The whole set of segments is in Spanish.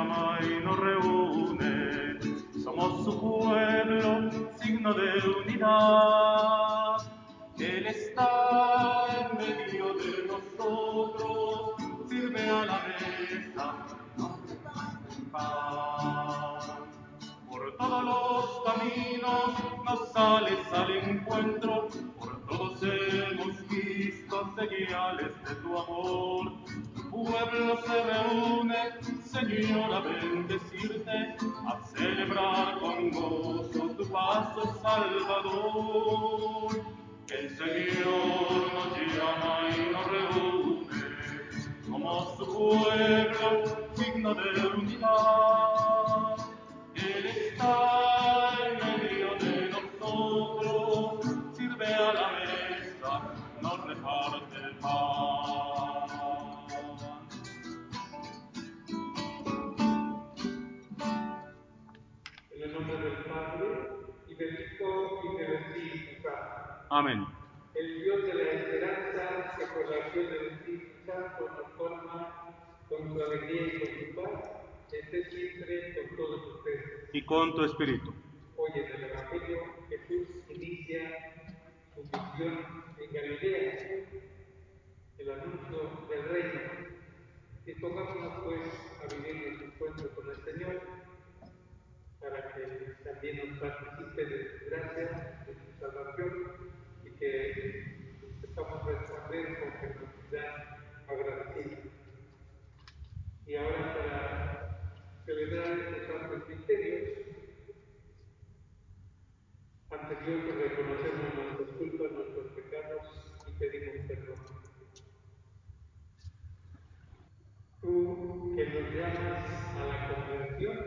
llama y nos reúne. Somos su pueblo, signo de unidad. Él está en medio de nosotros, sirve a la mesa, nos pan. Por todos los caminos nos sales al encuentro, por todos hemos visto señales de tu amor. Tu pueblo se reúne, Señor, a bendecirte, a celebrar con gozo tu paso salvador. El Señor nos llama y nos reúne, somos su pueblo, Amén. El Dios de la esperanza, que por la acción del Espíritu Santo nos forma con su alegría y con su paz, esté siempre con todos ustedes. Y con tu espíritu. Hoy en el Evangelio Jesús inicia su misión en Galilea, el anuncio del reino. Dispongámonos pues a vivir nuestro encuentro con el Señor para que también nos participe de su gracia, de su salvación que sepamos responder con generosidad agradecida. Y ahora para celebrar estos santos misterios, ante Dios reconocemos nuestras culpas, nuestros pecados y pedimos perdón. Tú que nos llamas a la conversión,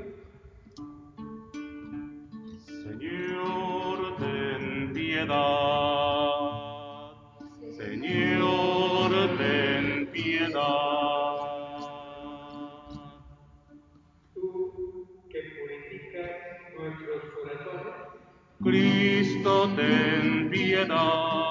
Señor, ten piedad. Ten piedad.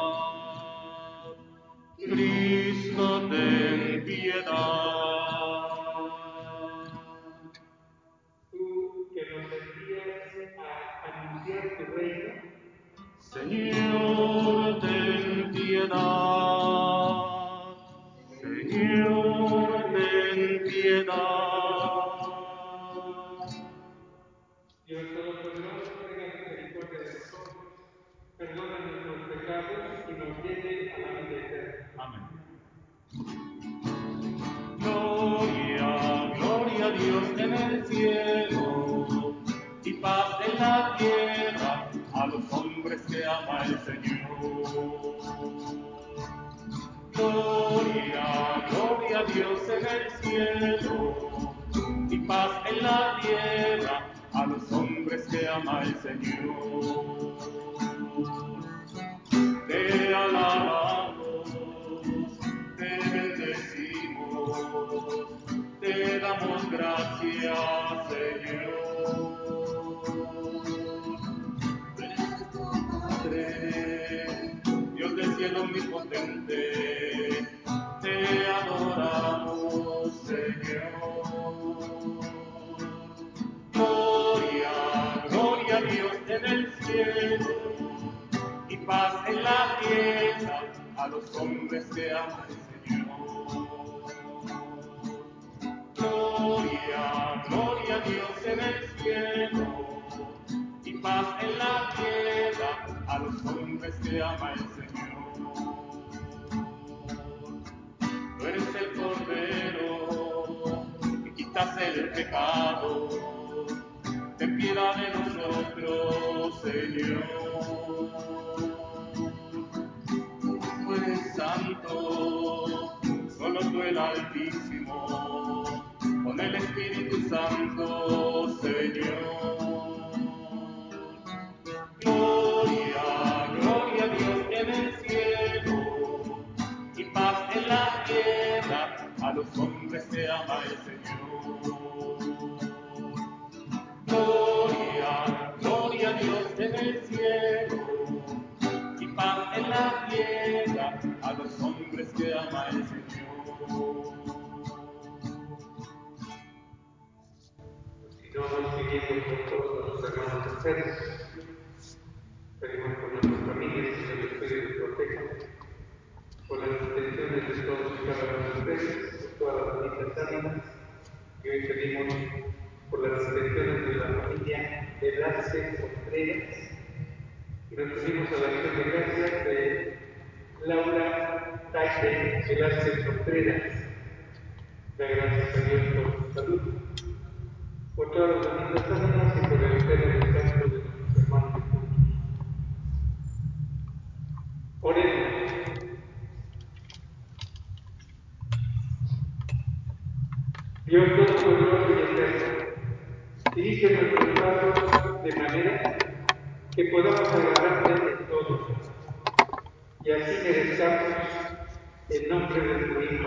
Hombres nosotros, de llegar sin fronteras. Da gracias a Dios por su salud, por todas las almas y por el eterno descanso de nuestros hermanos y difuntos. Oremos. Dios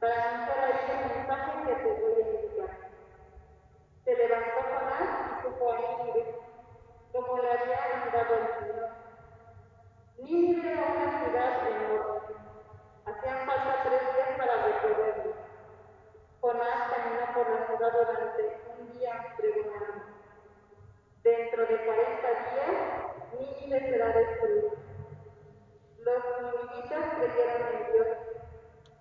Planeta revisa el mensaje que te voy a indicar. Se levantó Jonás y se fue a Nínive, como le había mandado el Señor. Nínive era una ciudad enorme. Hacían falta tres días para recorrerlo. Jonás caminó por la ciudad durante un día pregonando. Dentro de 40 días, Nínive será destruida. Los ninivitas creyeron en Dios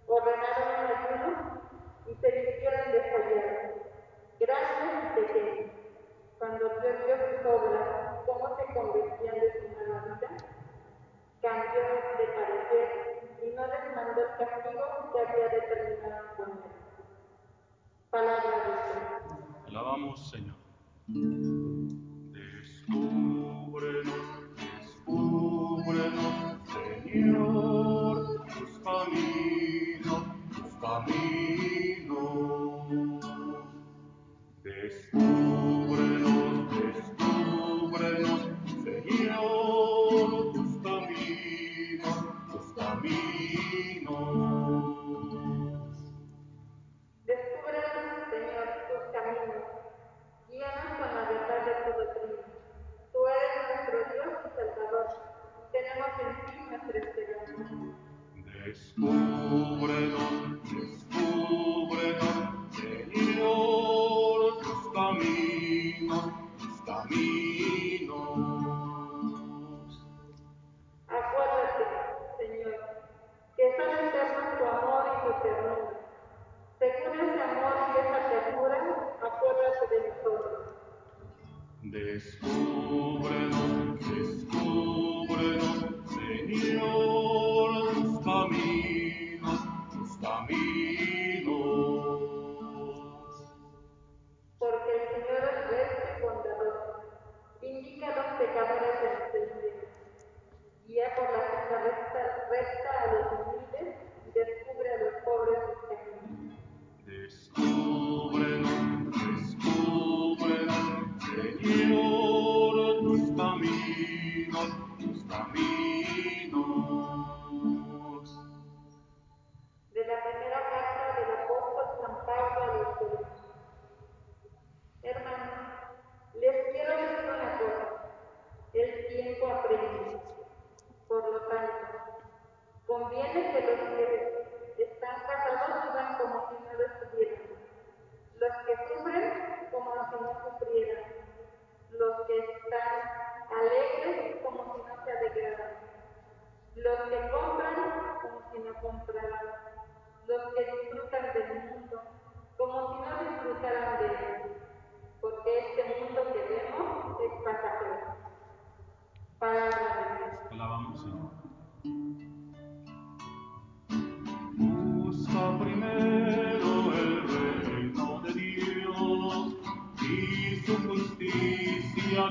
gobernaron en ayuno y se vistieron de joyeros, Gracias y pequeños. Cuando Dios vio sus obras, cómo se convertían de su mano cambió de parecer y no les mandó el castigo que había determinado con él. Palabra de Dios. Alabamos, Señor. Descúbrenos Amen.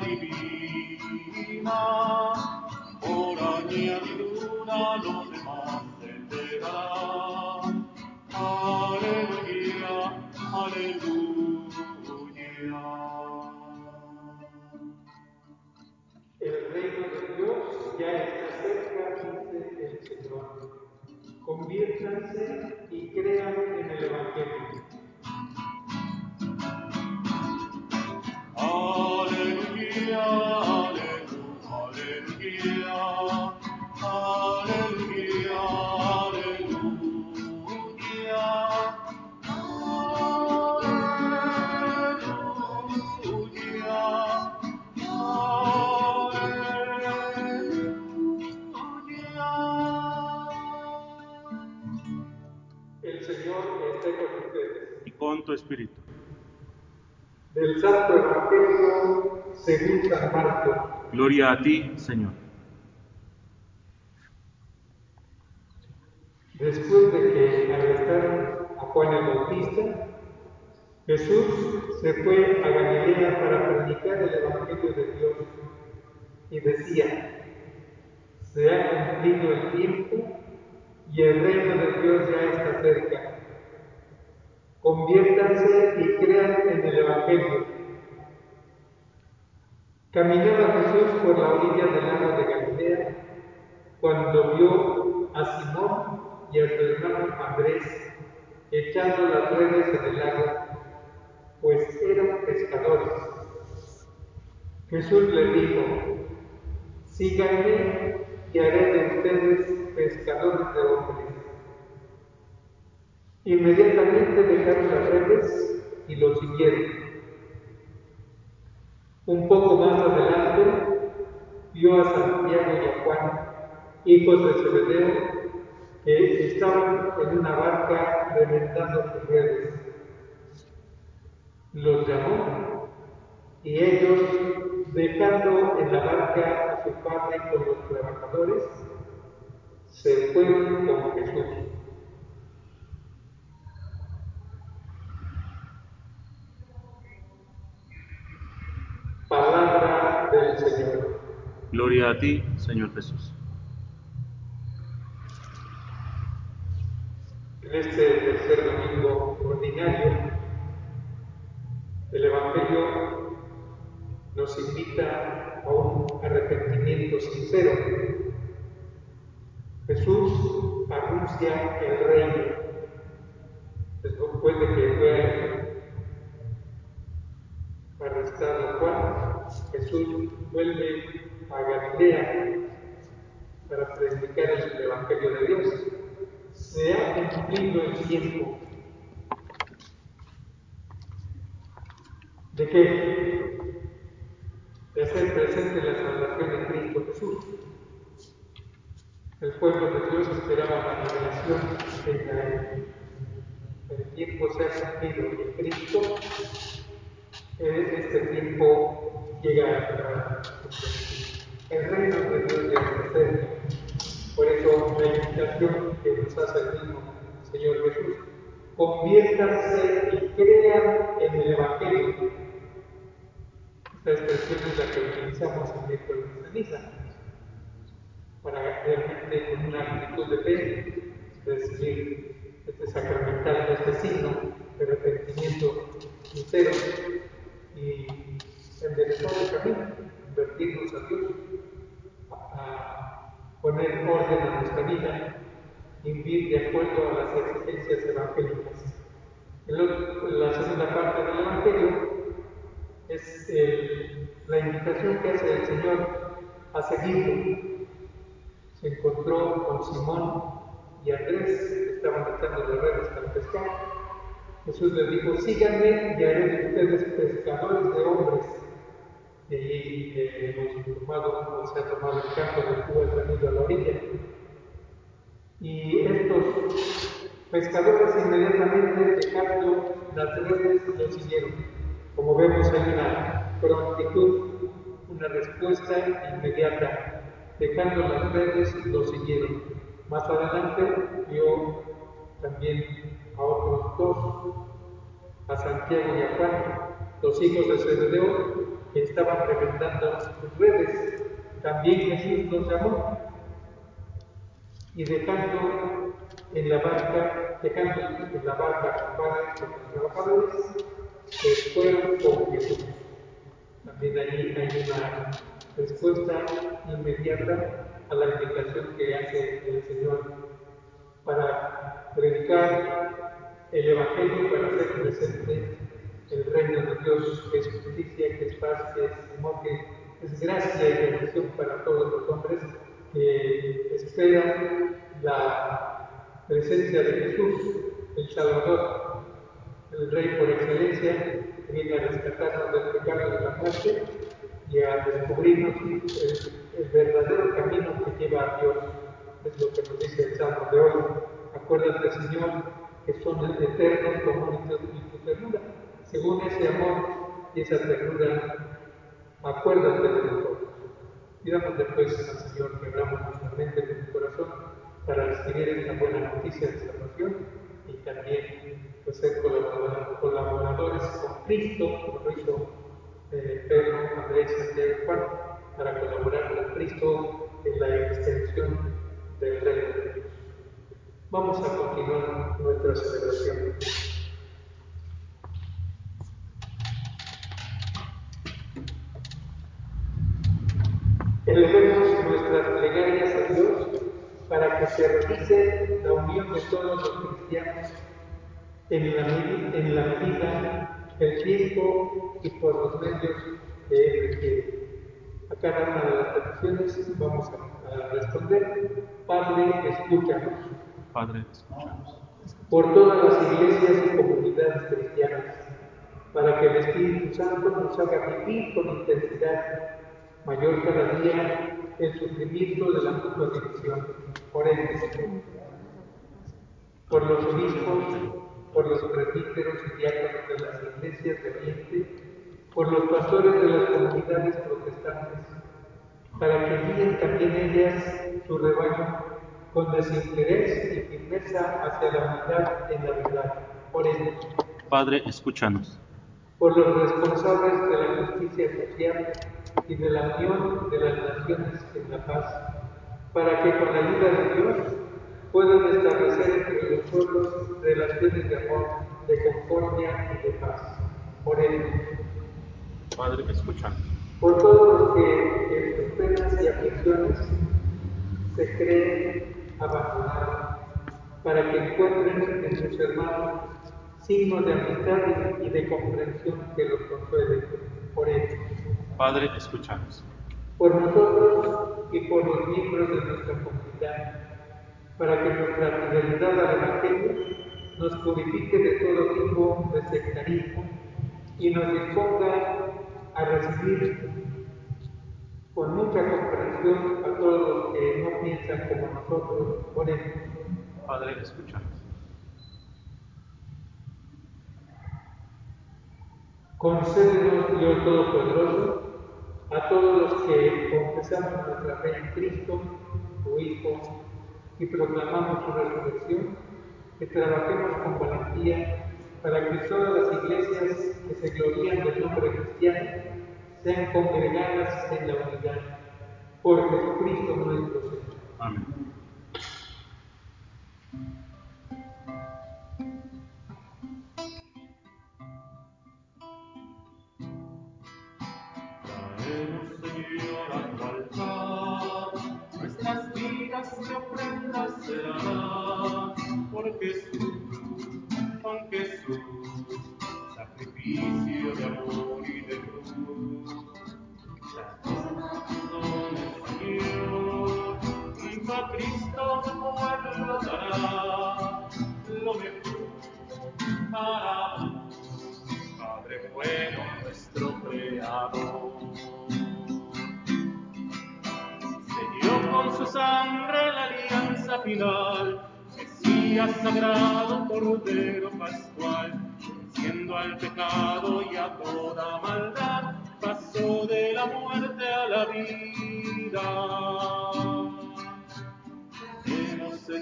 divina, oraña A ti, Señor. Después de que arrestaron a Juan el Bautista, Jesús se fue a Galilea para predicar el Evangelio de Dios y decía, se ha cumplido el tiempo y el reino de Dios ya está cerca. Conviértanse y crean en el Evangelio. Caminaba Jesús por la orilla del lago de Galilea cuando vio a Simón y a su hermano Andrés echando las redes en el lago, pues eran pescadores. Jesús les dijo, síganme y haré de ustedes pescadores de hombres. Inmediatamente dejaron las redes y lo siguieron. Un poco más adelante vio a Santiago y a Juan, hijos de Zebedeo, que estaban en una barca reventando sus redes. Los llamó y ellos, dejando en la barca a su padre con los trabajadores, se fueron con Jesús. Palabra del Señor. Gloria a ti, Señor Jesús. En este tercer domingo ordinario, el Evangelio nos invita a un arrepentimiento sincero. Jesús anuncia el reino. Después de que fue arrestado Juan, Jesús vuelve a Galilea para predicar el Evangelio de Dios. Se ha cumplido el tiempo. ¿De qué? De hacer presente la salvación de Cristo Jesús. El pueblo de Dios esperaba la revelación de Israel. El tiempo se ha cumplido y Cristo en este tiempo llega a el reino de Dios ya está cerca. Por eso la invitación que nos hace el mismo Señor Jesús, conviértanse y crean en el Evangelio. Esta expresión es la que utilizamos en miércoles de ceniza para realmente con una actitud de fe recibir este sacramental, este signo de arrepentimiento sincero y enderezar el camino, convertirnos a Dios, poner orden a nuestra vida vivir de acuerdo a las exigencias evangélicas. La segunda parte del Evangelio es la invitación que hace el Señor a seguirlo. Se encontró con Simón y Andrés, que estaban echando las redes para pescar. Jesús les dijo, síganme y haré de ustedes pescadores de hombres. Y eh, hemos tomado, se ha tomado el campo del Cuba venido a la orilla. Y estos pescadores inmediatamente dejando las redes lo siguieron. Como vemos hay una prontitud, una respuesta inmediata. Dejando las redes lo siguieron. Más adelante vio también a otros dos, a Santiago y a Juan, los hijos de Zebedeo, que estaban reventando sus redes. También Jesús los llamó y dejando en la barca, dejando en la barca a su padre con los trabajadores, se fueron con Jesús. También allí hay una respuesta inmediata a la invitación que hace el Señor para predicar el Evangelio, para hacer presente el reino de Dios, que es justicia, que es paz, que es amor, que es gracia y bendición para todos los hombres que esperan la presencia de Jesús, el Salvador, el Rey por excelencia, que viene a rescatarnos del pecado de la muerte y a descubrirnos el, verdadero camino que lleva a Dios. Es lo que nos dice el Salmo de hoy. Acuérdate, Señor, que son eternos como tu, tu ternura. Según ese amor y esa ternura, acuérdate de nosotros. Pidamos después al Señor que abramos nuestra mente y nuestro corazón para recibir esta buena noticia de salvación y también pues, ser colaboradores con Cristo, como lo hizo eh, Pedro, Andrés, Santiago y Juan, para colaborar con Cristo en la extensión del reino de Dios. Vamos a continuar nuestra celebración. Elevemos nuestras plegarias a Dios para que se realice la unión de todos los cristianos en la, en la medida, el tiempo y por los medios que Él requiere. A cada una de las peticiones vamos a, responder. Padre, escúchanos. Padre, escúchanos. Por todas las iglesias y comunidades cristianas, para que el Espíritu Santo nos haga vivir con intensidad mayor cada día el sufrimiento de la división. Oremos. Por los obispos, por los presbíteros y diáconos de las iglesias de Oriente, por los pastores de las comunidades protestantes, para que guíen también ellas su rebaño con desinterés y firmeza hacia la unidad en la verdad. Oremos. Padre, escúchanos. Por los responsables de la justicia social, y de la unión de las naciones en la paz, para que con la ayuda de Dios puedan establecer entre los pueblos relaciones de amor, de concordia y de paz. Oremos. Padre, escuchando. Por todos los que en sus penas y aflicciones se creen abandonados, para que encuentren en sus hermanos signos de amistad y de comprensión que los consuelen. Oremos. Padre, escúchanos. Por nosotros y por los miembros de nuestra comunidad, para que nuestra fidelidad al Evangelio nos purifique de todo tipo de sectarismo y nos disponga a recibir con mucha comprensión a todos los que no piensan como nosotros. Oremos. Padre, escúchanos. Concédenos, Dios Todopoderoso, a todos los que confesamos nuestra fe en Cristo, tu Hijo, y proclamamos su resurrección, que trabajemos con valentía para que todas las iglesias que se glorían del nombre cristiano sean congregadas en la unidad. Por Jesucristo nuestro Señor. Amén.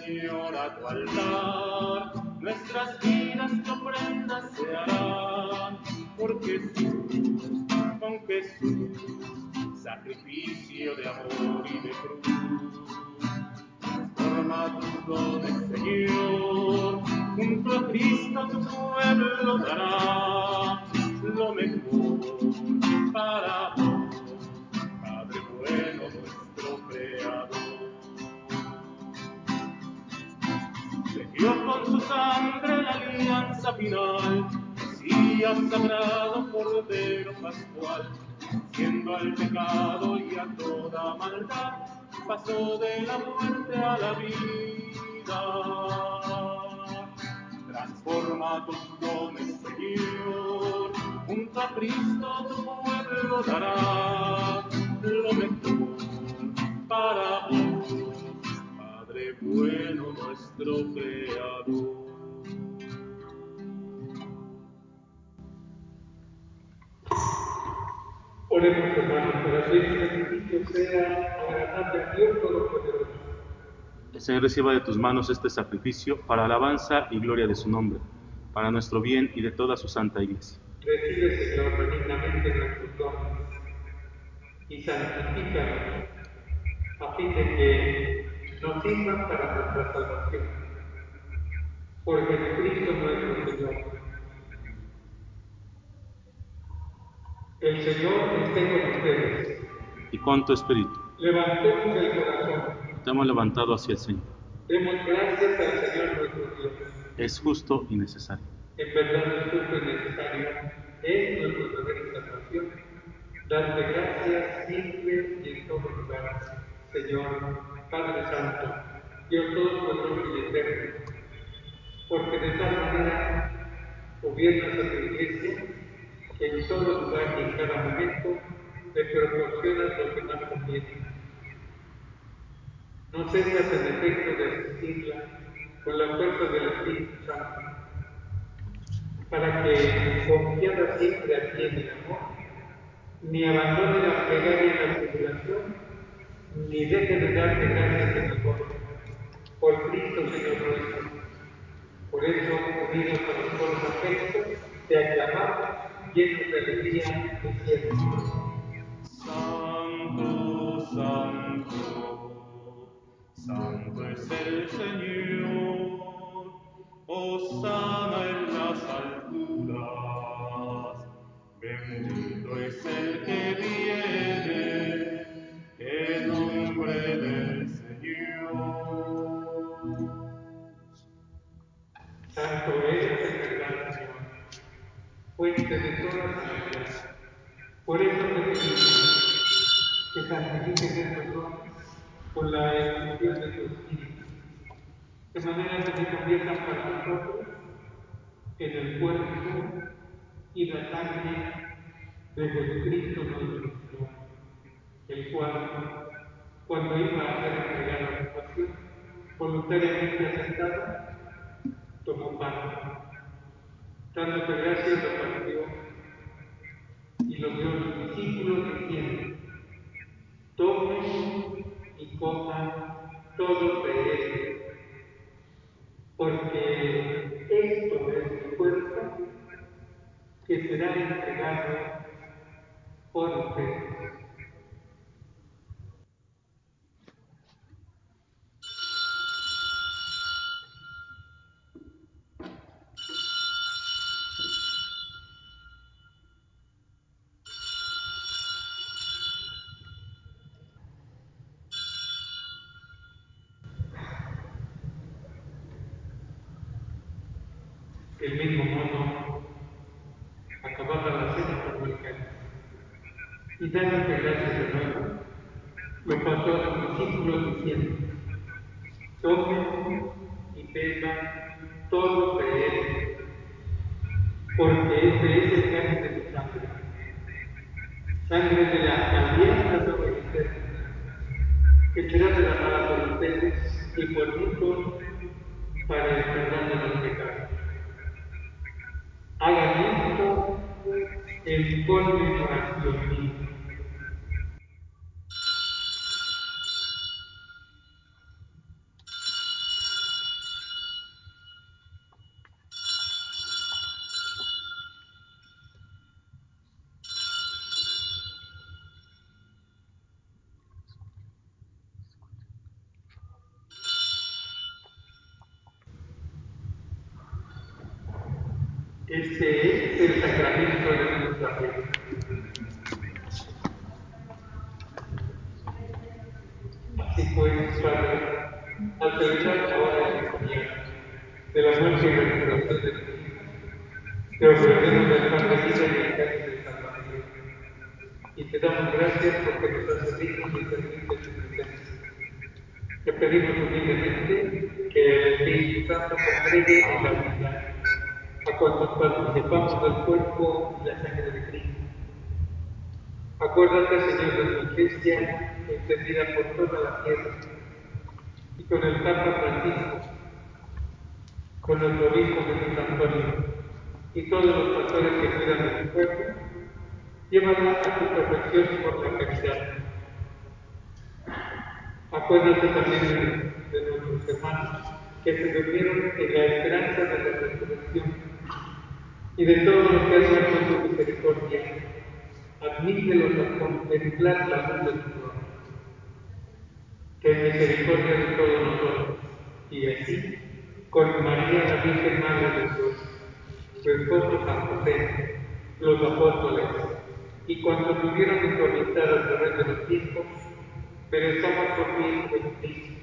Señor, a tu altar, nuestras vidas tu ofrenda se harán, por Jesús, con Jesús, sacrificio de amor y de cruz transforma tus dones, Señor. Junto a Cristo tu pueblo dará lo mejor final, Mesías sagrado, Cordero Pascual, siendo al pecado y a toda maldad pasó de la muerte a la vida. Transforma tus dones, Señor, junto a tu pueblo dará lo mejor para vos, Padre bueno nuestro Creador. Oremos, hermanos, para que este sacrificio sea agradable a Dios Todopoderoso. El Señor reciba de tus manos este sacrificio para alabanza y gloria de su nombre, para nuestro bien y de toda su santa iglesia. Recibe, Señor, benignamente nuestros dones y santifícanos a fin de que nos sirvan para nuestra salvación. Por Jesucristo nuestro Señor. El Señor esté con ustedes. Y con tu espíritu, Levantemos el corazón. te hemos levantado hacia el Señor. Demos gracias al Señor nuestro Dios. Es justo y necesario. En verdad es justo y necesario, es nuestro deber y salvación, darte gracias siempre y en todo lugar, Señor, Padre Santo, Dios Todopoderoso y Eterno, porque de tal manera gobiernas a tu iglesia en todo lugar y en cada momento le proporcionas lo que más conviene. No cesas en efecto de asistirla con la fuerza del Espíritu Santo para que, confiada siempre a ti en el amor, ni abandone la plegaria en la tribulación, ni deje de darte gracias en el coro. Por Cristo, Señor nuestro. Por eso, unidos a los coros afectos, te aclamamos, de. Santo, santo, santo es el Señor. Osana en las alturas. Bendito sabiduría. Por eso te pedimos que santifiques estos dones con la ejecución de tu Espíritu, de manera que se conviertan para nosotros en el cuerpo y la sangre de Jesucristo nuestro Señor, el cual, cuando iba a ser entregado a su pasión, voluntariamente aceptado, tomó pan, dándote gracias lo partió y lo dio a sus discípulos diciendo, tomen y coman todos de porque esto es mi cuerpo que será entregado por ustedes. Del mismo modo, acabada la cena por el cáliz. Y dándote gracias de nuevo, lo pasó a sus discípulos diciendo, tomen y beban todos de él, porque este es el cáliz de mi sangre, sangre de la alianza nueva y eterna, que será derramada por ustedes y por muchos para el perdón de los pecados. Hagan esto en conmemoración mía. Este es el sacramento de nuestra fe. Así pues, Padre, al celebrar ahora el memorial de la muerte y resurrección de Hijo, te ofrecemos de vida y de salvación. Y te damos gracias porque nos dignos de servir de tu presencia. Te pedimos humildemente que el Espíritu Santo congregue en la unidad a cuantos participamos del cuerpo y la sangre de Cristo. Acuérdate, Señor, de tu iglesia extendida por toda la tierra y con el Papa Francisco, con nuestro obispo Jesús Antonio y todos los pastores que cuidan de tu pueblo, Llévala a tu perfección por la caridad. Acuérdate también de, nuestros hermanos que se durmieron en la esperanza de la resurrección y de todos los que han muerto tu misericordia. Admítelos a contemplar la luz de tu. Ten misericordia de todos nosotros y así, con María la Virgen Madre de Dios, su esposo San José, los apóstoles y cuando tuvieron en su a través de los tiempos, merezcamos por fin Jesucristo,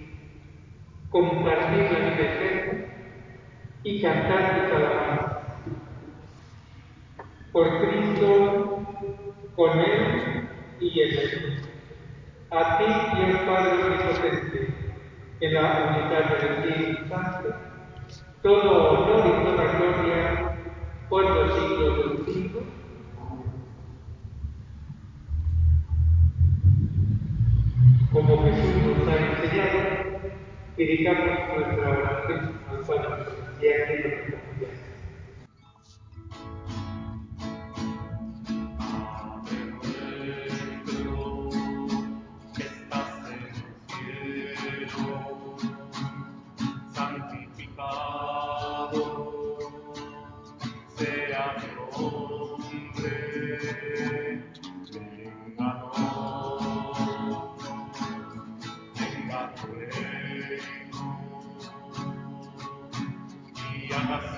compartir la vida y cantar tus alabanzas. Por Cristo, con Él y en Él. A ti, Dios Padre Omnipotente, en la unidad del Espíritu Santo, todo honor y toda gloria por los siglos de los siglos. Como Jesús nos ha enseñado, dirigamos nuestra oración al Padre y a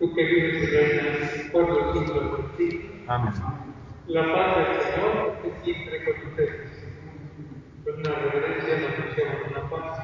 Tú que vives y reinas por los siglos de los siglos. Amén. La paz del Señor es siempre con ustedes. Con una reverencia nos anunciamos la paz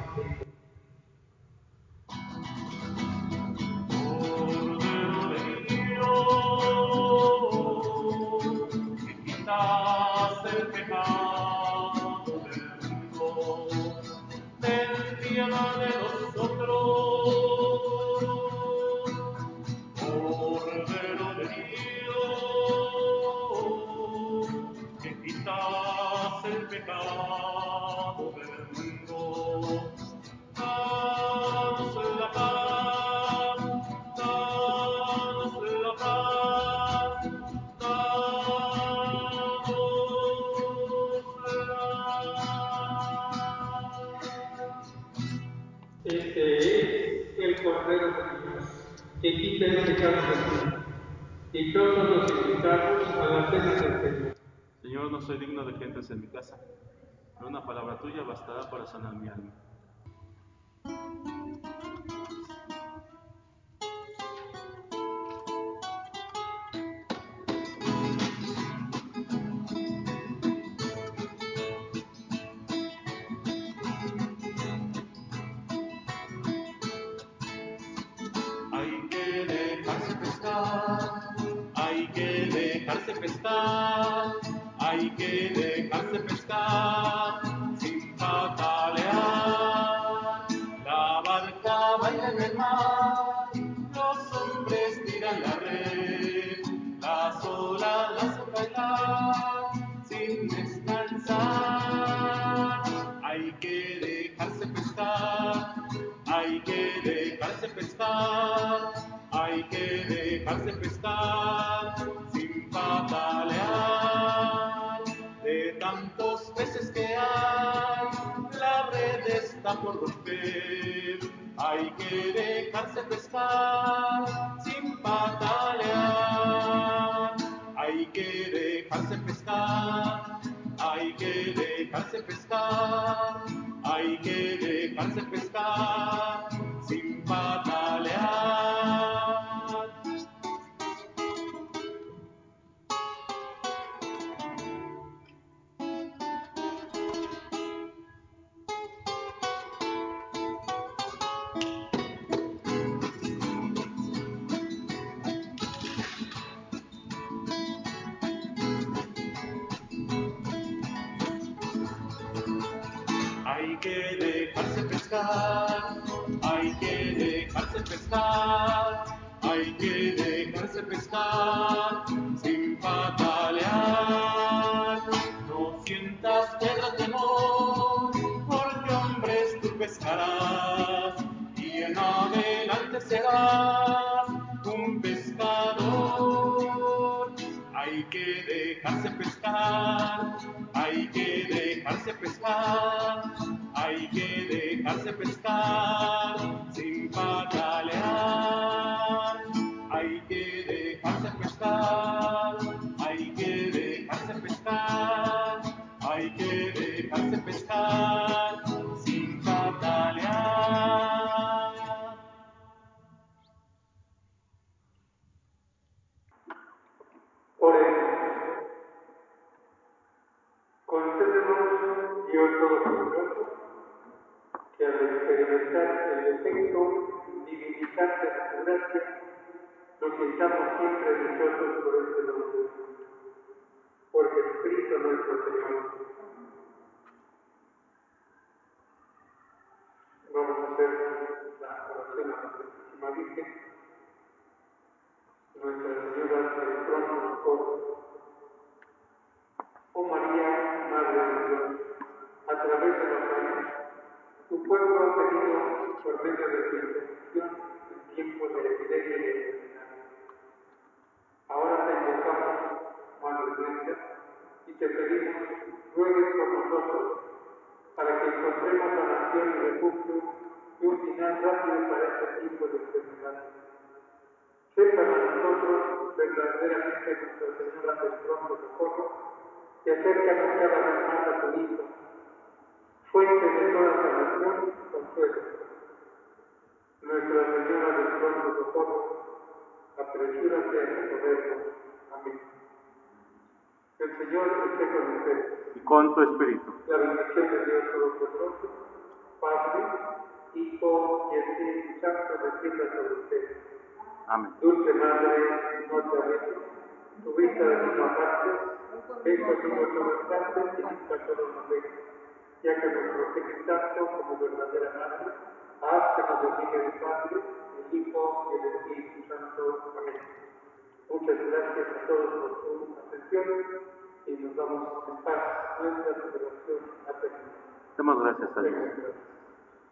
que para que encontremos sanación y refugio y un final rápido para este tipo de enfermedad. Sé para nosotros verdaderamente Nuestra Señora del Pronto Socorro, y acércanos cada vez más a tu Hijo, fuente de toda sanación y consuelo. Nuestra Señora del Pronto Socorro, apresúrate a socorrernos. Amén. El Señor esté con ustedes. Y con tu espíritu. La bendición de Dios Todopoderoso, Padre, Hijo y Espíritu Santo descienda sobre ustedes. Amén. Dulce Madre, no te alejes, tu vista de no apartes, ven conmigo todas partes y nunca solo nos dejes, ya que nos protege tanto como verdadera Madre, haz que nos bendiga el Padre, el Hijo y el Espíritu Santo. Amén. Muchas gracias a todos por su atención y nos vamos en paz. Nuestra celebración ha terminado. Demos gracias a Dios.